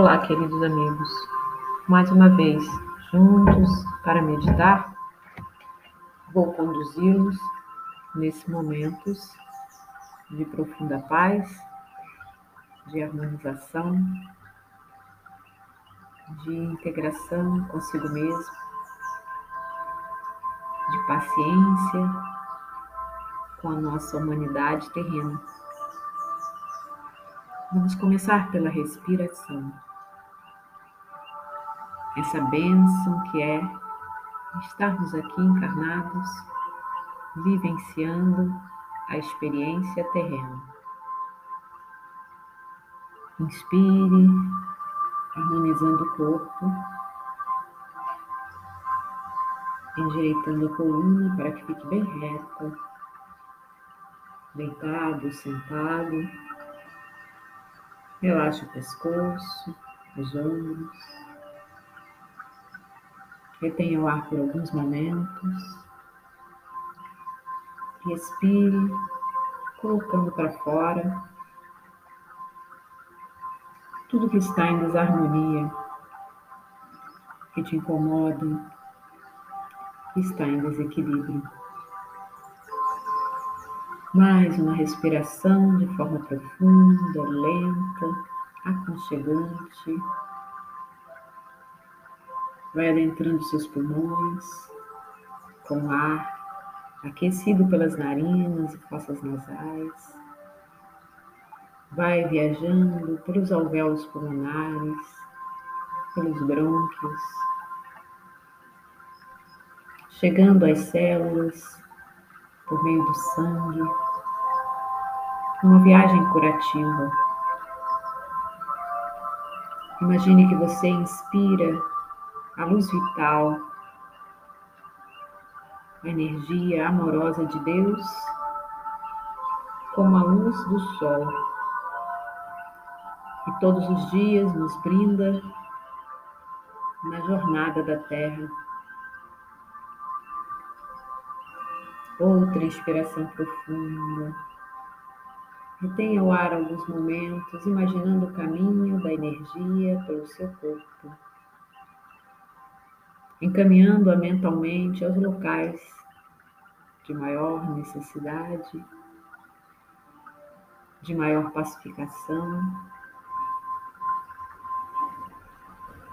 Olá, queridos amigos. Mais uma vez, juntos para meditar, vou conduzi-los nesses momentos de profunda paz, de harmonização, de integração consigo mesmo, de paciência com a nossa humanidade terrena. Vamos começar pela respiração. Essa bênção que é estarmos aqui encarnados, vivenciando a experiência terrena. Inspire, harmonizando o corpo, endireitando a coluna para que fique bem reta, deitado, sentado. Relaxe o pescoço, os ombros. Retenha o ar por alguns momentos. Respire, colocando para fora tudo que está em desarmonia, que te incomoda, que está em desequilíbrio. Mais uma respiração de forma profunda, lenta, aconchegante. Vai adentrando seus pulmões com ar aquecido pelas narinas e fossas nasais. Vai viajando pelos alvéolos pulmonares, pelos brônquios, chegando às células por meio do sangue, uma viagem curativa. Imagine que você inspira a luz vital, a energia amorosa de Deus, como a luz do sol, que todos os dias nos brinda na jornada da Terra. Outra inspiração profunda. Retenha o ar alguns momentos, imaginando o caminho da energia pelo seu corpo, encaminhando-a mentalmente aos locais de maior necessidade, de maior pacificação,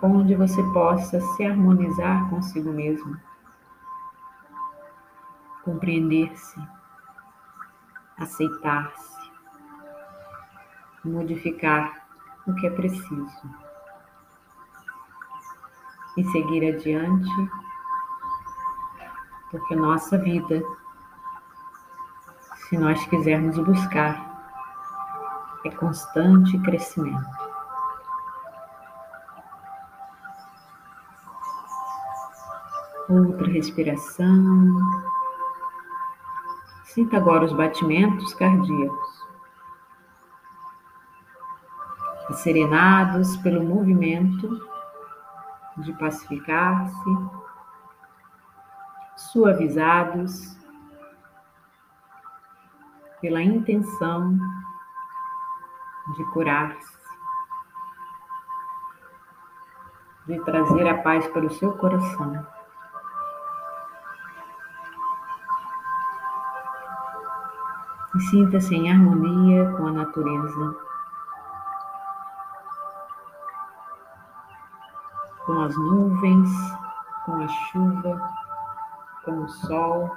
onde você possa se harmonizar consigo mesmo compreender-se, aceitar-se, modificar o que é preciso e seguir adiante, porque nossa vida, se nós quisermos buscar, é constante crescimento. Outra respiração. Sinta agora os batimentos cardíacos, serenados pelo movimento de pacificar-se, suavizados pela intenção de curar-se, de trazer a paz para o seu coração. e sinta-se em harmonia com a natureza, as nuvens, com a chuva, com o sol.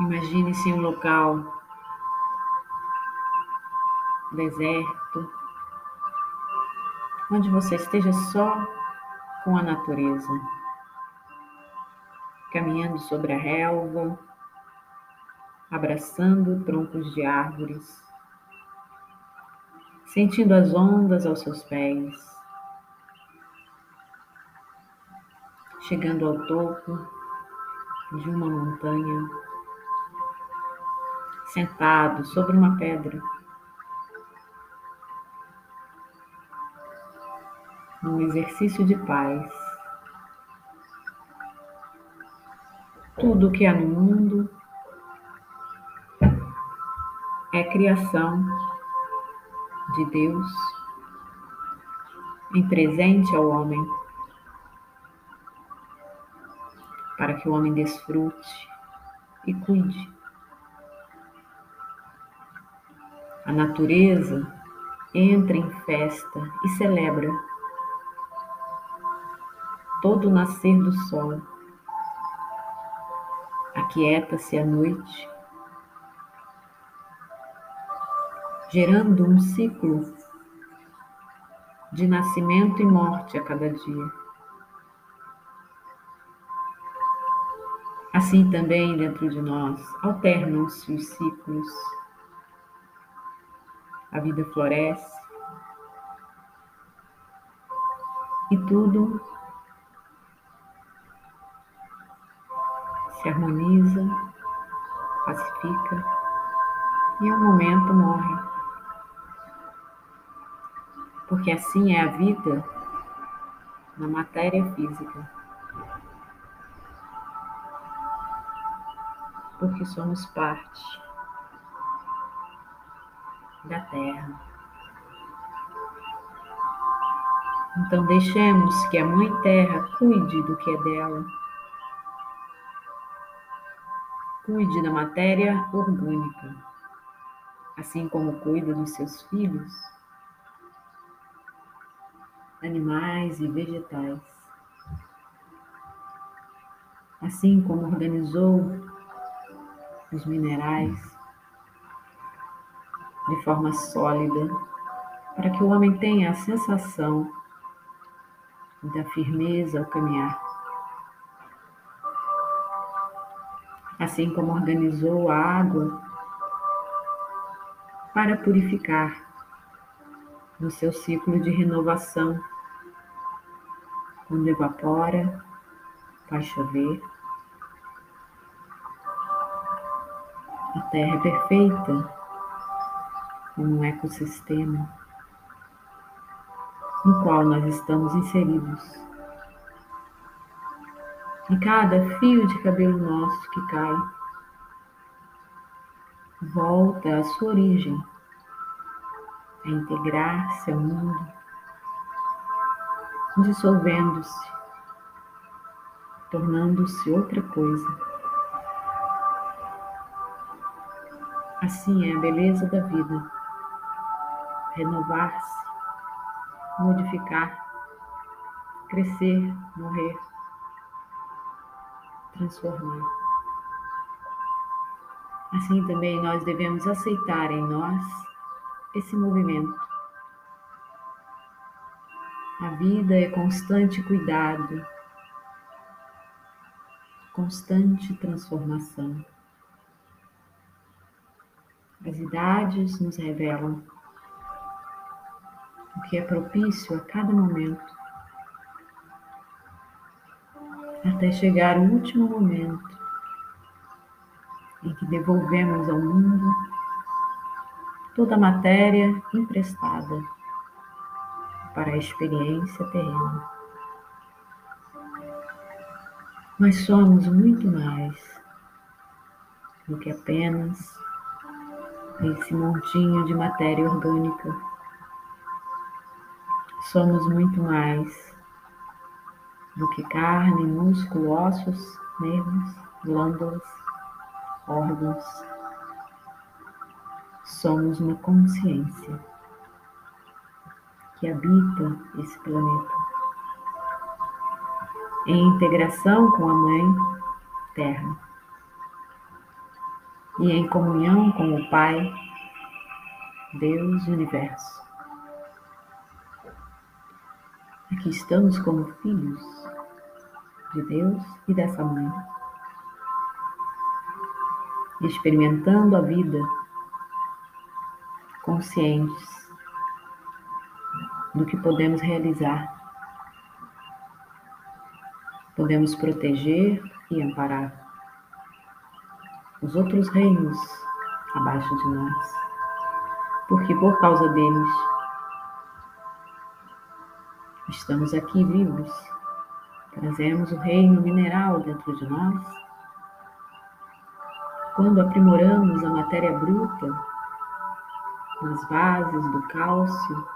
Imagine-se um local deserto, onde você esteja só com a natureza caminhando sobre a relva, abraçando troncos de árvores, sentindo as ondas aos seus pés, chegando ao topo de uma montanha, sentado sobre uma pedra. Num exercício de paz. Tudo que há no mundo é criação de Deus em presente ao homem, para que o homem desfrute e cuide. A natureza entra em festa e celebra todo o nascer do sol. Aquieta-se a noite, gerando um ciclo de nascimento e morte a cada dia. Assim também dentro de nós alternam-se os ciclos. A vida floresce e tudo se harmoniza, pacifica e um momento morre porque assim é a vida na matéria física. Porque somos parte da Terra. Então deixemos que a Mãe Terra cuide do que é dela. Cuide da matéria orgânica, assim como cuida dos seus filhos animais e vegetais. Assim como organizou os minerais de forma sólida, para que o homem tenha a sensação da firmeza ao caminhar. Assim como organizou a água para purificar no seu ciclo de renovação quando evapora, faz chover. A Terra é perfeita. Como um ecossistema. No qual nós estamos inseridos. E cada fio de cabelo nosso que cai volta à sua origem, a integrar-se ao mundo dissolvendo-se, tornando-se outra coisa. Assim é a beleza da vida: renovar-se, modificar, crescer, morrer, transformar. Assim também nós devemos aceitar em nós esse movimento a vida é constante cuidado, constante transformação. As idades nos revelam o que é propício a cada momento, até chegar o último momento em que devolvemos ao mundo toda a matéria emprestada para a experiência terrena. Nós somos muito mais do que apenas esse montinho de matéria orgânica. Somos muito mais do que carne, músculo, ossos, nervos, glândulas, órgãos. Somos uma consciência que habita esse planeta. Em integração com a Mãe Terra e em comunhão com o Pai, Deus Universo. Aqui estamos como filhos de Deus e dessa Mãe, experimentando a vida conscientes do que podemos realizar. Podemos proteger e amparar os outros reinos abaixo de nós, porque por causa deles estamos aqui vivos. Trazemos o reino mineral dentro de nós. Quando aprimoramos a matéria bruta, nas bases do cálcio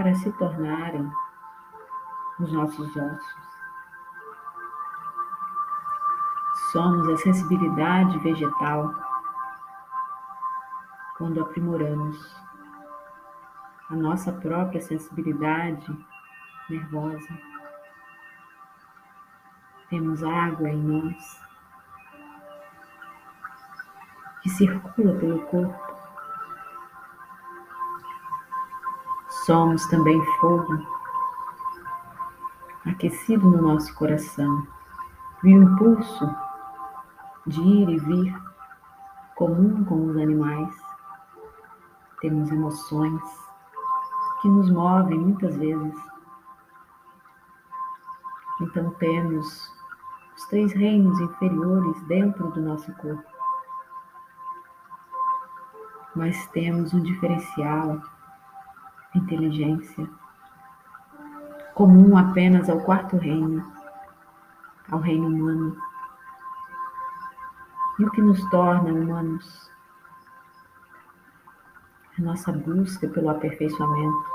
para se tornarem os nossos ossos. Somos a sensibilidade vegetal quando aprimoramos a nossa própria sensibilidade nervosa. Temos água em nós que circula pelo corpo. Somos também fogo aquecido no nosso coração e o impulso de ir e vir comum com os animais. Temos emoções que nos movem muitas vezes. Então temos os três reinos inferiores dentro do nosso corpo. Mas temos um diferencial, inteligência, comum apenas ao quarto reino, ao reino humano. E o que nos torna humanos? A nossa busca pelo aperfeiçoamento,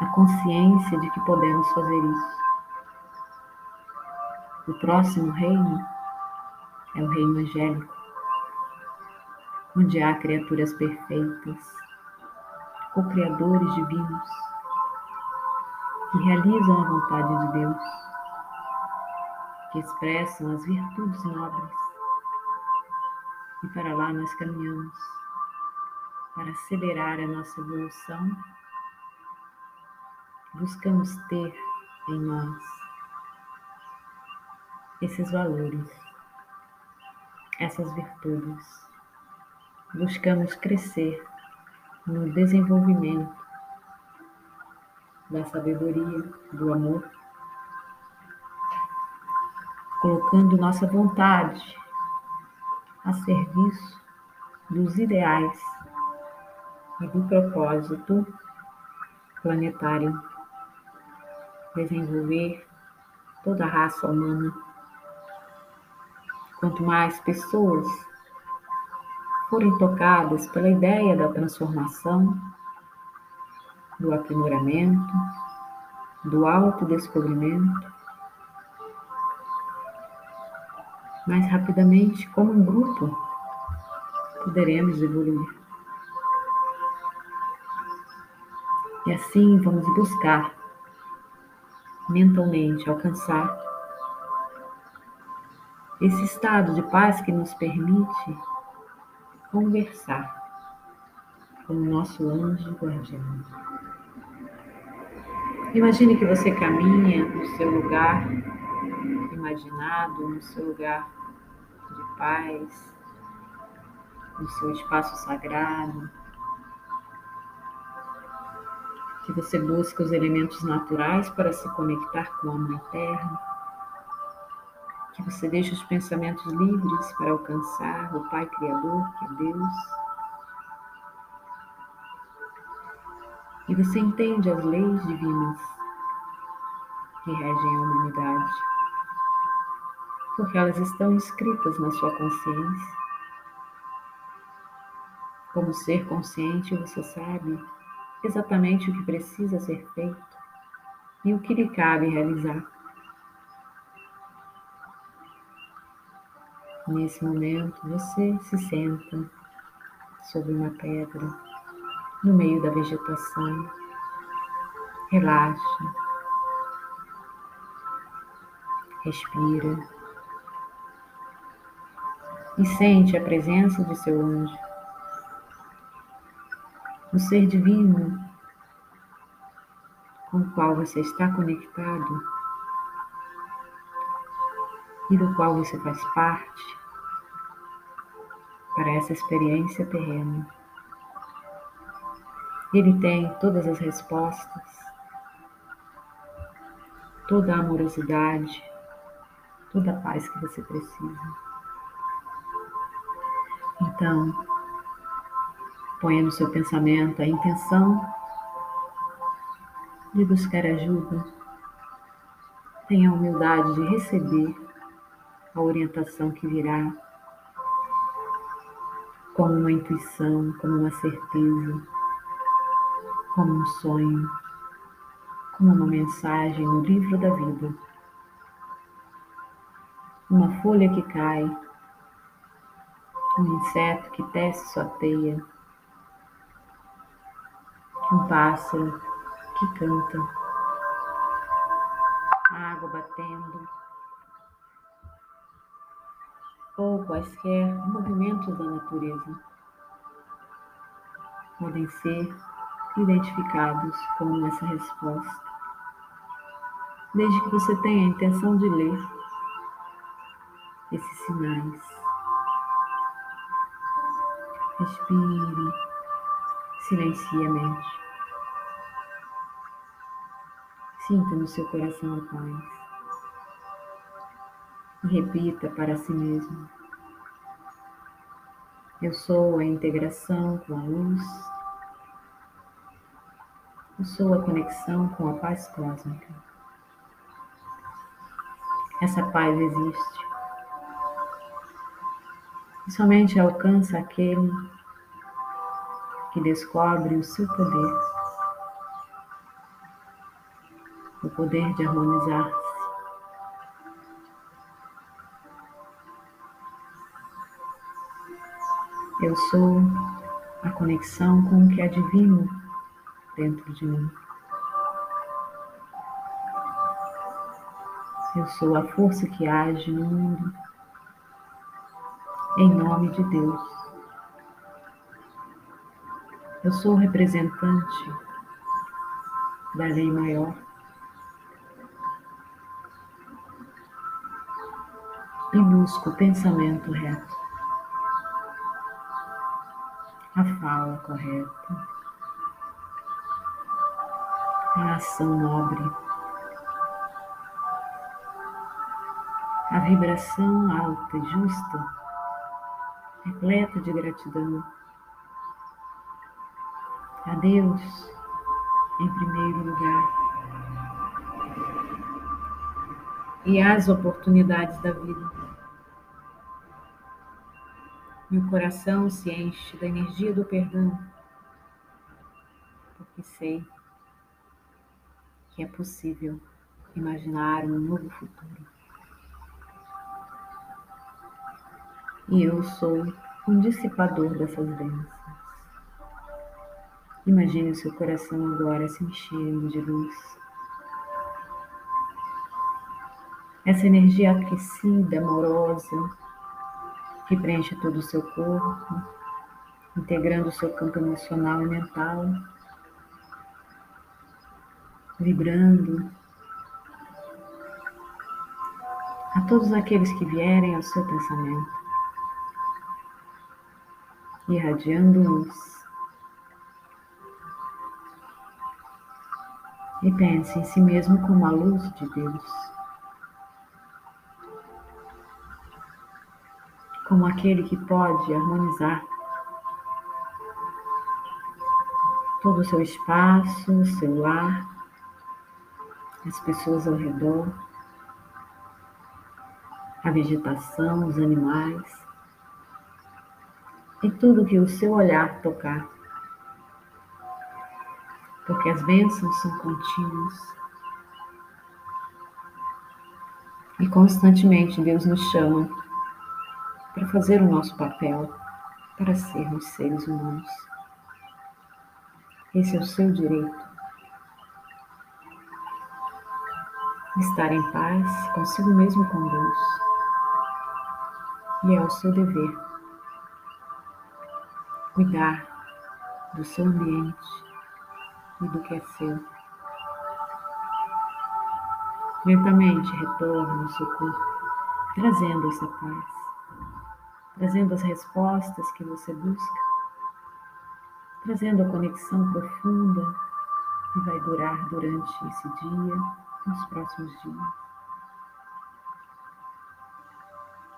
a consciência de que podemos fazer isso. O próximo reino é o reino angélico, onde há criaturas perfeitas, co-criadores divinos, que realizam a vontade de Deus, que expressam as virtudes nobres. E para lá nós caminhamos, para acelerar a nossa evolução, buscamos ter em nós esses valores, essas virtudes. Buscamos crescer no desenvolvimento da sabedoria, do amor, colocando nossa vontade a serviço dos ideais e do propósito planetário, desenvolver toda a raça humana. Quanto mais pessoas forem tocadas pela ideia da transformação, do aprimoramento, do autodescobrimento, mais rapidamente, como um grupo, poderemos evoluir. E assim vamos buscar mentalmente alcançar esse estado de paz que nos permite conversar com o nosso anjo guardião. Imagine que você caminha no seu lugar imaginado, no seu lugar de paz, no seu espaço sagrado, que você busca os elementos naturais para se conectar com a Mãe Terra, que você deixa os pensamentos livres para alcançar o Pai Criador, que é Deus. E você entende as leis divinas que regem a humanidade, porque elas estão escritas na sua consciência. Como ser consciente, você sabe exatamente o que precisa ser feito e o que lhe cabe realizar. Nesse momento, você se senta sobre uma pedra, no meio da vegetação. Relaxa. Respira. E sente a presença de seu anjo o ser divino com o qual você está conectado e do qual você faz parte para essa experiência terrena. Ele tem todas as respostas, toda a amorosidade, toda a paz que você precisa. Então, Ponha no seu pensamento a intenção de buscar ajuda. Tenha a humildade de receber a orientação que virá. Como uma intuição, como uma certeza, como um sonho, como uma mensagem no livro da vida. Uma folha que cai, um inseto que tece sua teia, um pássaro que canta, a água batendo, quaisquer movimentos da natureza podem ser identificados como essa resposta, desde que você tenha a intenção de ler esses sinais. Respire, silencie a mente. Sinta no seu coração a paz. E repita para si mesmo: Eu sou a integração com a luz. Eu sou a conexão com a paz cósmica. Essa paz existe. E somente alcança aquele que descobre o seu poder o poder de harmonizar-se. Eu sou a conexão com o que é divino dentro de mim. Eu sou a força que age no mundo em nome de Deus. Eu sou o representante da lei maior. e busco o pensamento reto, a fala correta, a ação nobre, a vibração alta e justa, repleta de gratidão. A Deus em primeiro lugar. E as oportunidades da vida. Meu coração se enche da energia do perdão, porque sei que é possível imaginar um novo futuro. E eu sou um dissipador dessas bênçãos. Imagine o seu coração agora se enchendo de luz. Essa energia aquecida, amorosa, que preenche todo o seu corpo, integrando o seu campo emocional e mental, vibrando a todos aqueles que vierem ao seu pensamento, irradiando luz. E pense em si mesmo como a luz de Deus. Como aquele que pode harmonizar todo o seu espaço, o seu lar, as pessoas ao redor, a vegetação, os animais e tudo que o seu olhar tocar. Porque as bênçãos são contínuas. E constantemente Deus nos chama fazer o nosso papel, para sermos seres humanos. Esse é o seu direito. Estar em paz consigo mesmo com Deus. E é o seu dever cuidar do seu ambiente e do que é seu. Lentamente retorne ao seu corpo, trazendo essa paz trazendo as respostas que você busca, trazendo a conexão profunda que vai durar durante esse dia, nos próximos dias.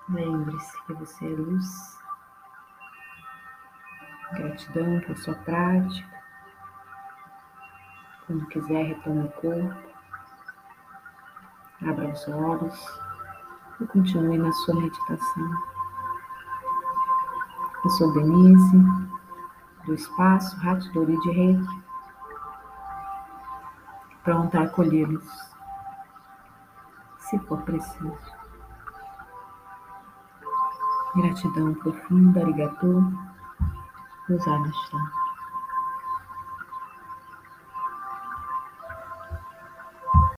Lembre-se que você é luz. Gratidão por sua prática. Quando quiser, retome o corpo. Abra os olhos e continue na sua meditação. Eu sou Denise, do Espaço Dori de Reiki, pronta a acolhê-los, se for preciso. Gratidão profunda, arigatou, Deus abençoe.